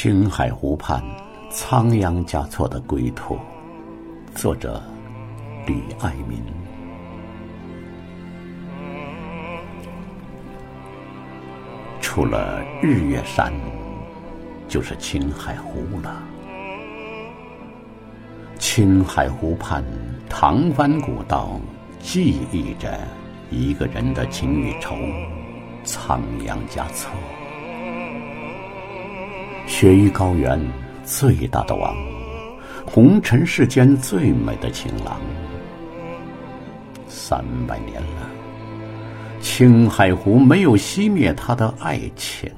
青海湖畔，仓央嘉措的归途，作者李爱民。除了日月山，就是青海湖了。青海湖畔，唐湾古道，记忆着一个人的情与愁。仓央嘉措。雪域高原最大的王，红尘世间最美的情郎。三百年了，青海湖没有熄灭他的爱情。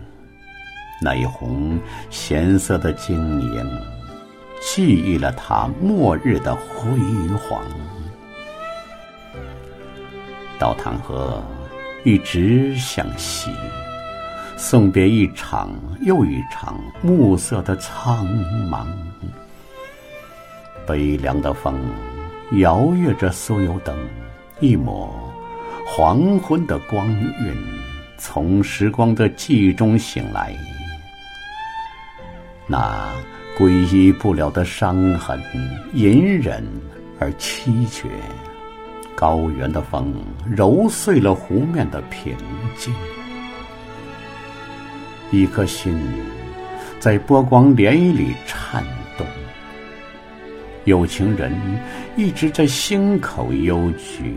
那一泓咸涩的晶莹，记忆了他末日的辉煌。到唐河，一直向西。送别一场又一场暮色的苍茫，悲凉的风摇曳着酥油灯，一抹黄昏的光晕从时光的记忆中醒来，那皈依不了的伤痕，隐忍而凄绝。高原的风揉碎了湖面的平静。一颗心在波光涟漪里颤动，有情人一直在心口幽居，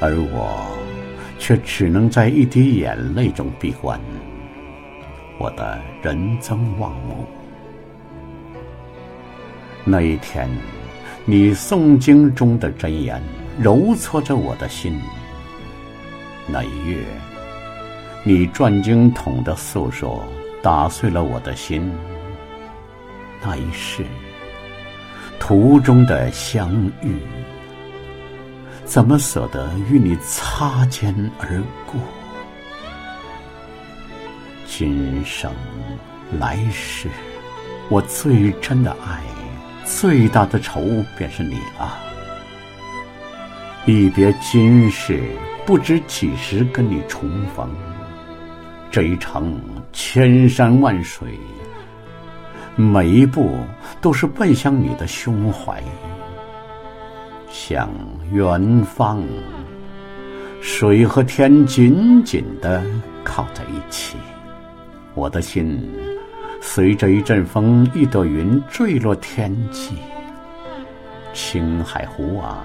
而我却只能在一滴眼泪中闭关。我的人增忘目。那一天，你诵经中的真言揉搓着我的心。那一月。你转经筒的诉说，打碎了我的心。那一世，途中的相遇，怎么舍得与你擦肩而过？今生来世，我最真的爱，最大的愁便是你了。一别今世，不知几时跟你重逢。这一程千山万水，每一步都是奔向你的胸怀，向远方。水和天紧紧的靠在一起，我的心随着一阵风、一朵云坠落天际。青海湖啊，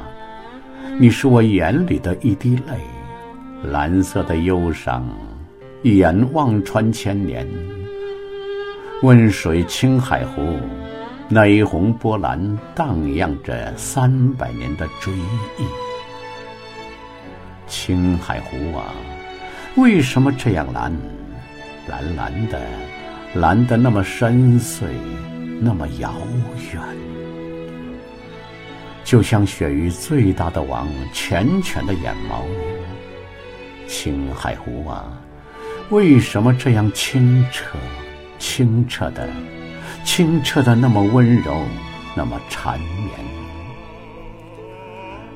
你是我眼里的一滴泪，蓝色的忧伤。一眼望穿千年，温水青海湖，那一泓波澜荡漾着三百年的追忆。青海湖啊，为什么这样蓝？蓝蓝的，蓝得那么深邃，那么遥远，就像雪域最大的王缱绻的眼眸。青海湖啊！为什么这样清澈？清澈的，清澈的那么温柔，那么缠绵，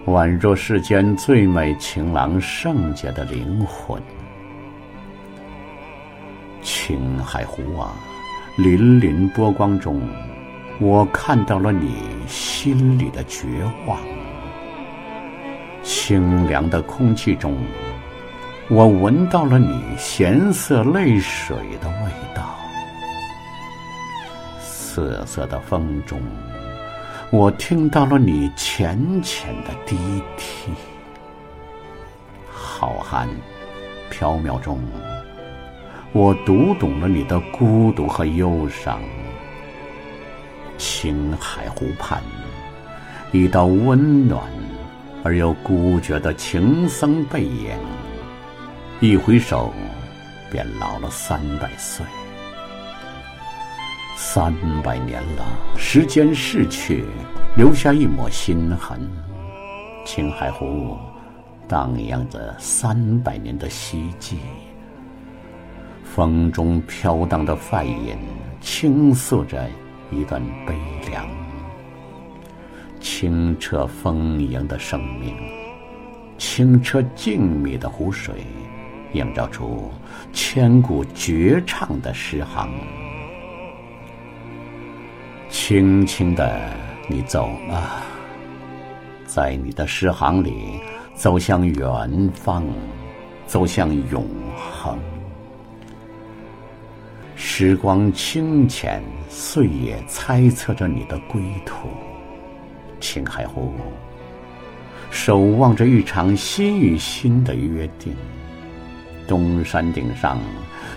宛若世间最美情郎圣洁的灵魂。青海湖啊，粼粼波光中，我看到了你心里的绝望。清凉的空气中。我闻到了你咸涩泪水的味道，瑟瑟的风中，我听到了你浅浅的低啼。浩瀚缥缈中，我读懂了你的孤独和忧伤。青海湖畔，一道温暖而又孤绝的情僧背影。一回首，便老了三百岁。三百年了，时间逝去，留下一抹心痕。青海湖荡漾着三百年的希冀，风中飘荡的梵音倾诉着一段悲凉。清澈丰盈的生命，清澈静谧的湖水。映照出千古绝唱的诗行。轻轻的，你走了，在你的诗行里，走向远方，走向永恒。时光清浅，岁月猜测着你的归途。青海湖，守望着一场心与心的约定。东山顶上，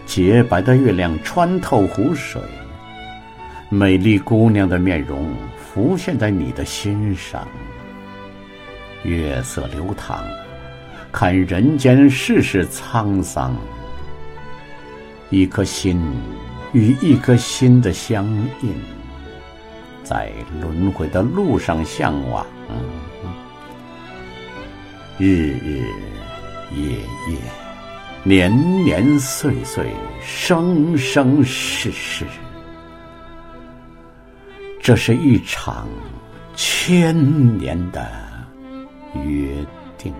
洁白的月亮穿透湖水，美丽姑娘的面容浮现在你的心上。月色流淌，看人间世事沧桑。一颗心与一颗心的相印，在轮回的路上向往，日日夜夜，年年岁岁，生生世世，这是一场千年的约定。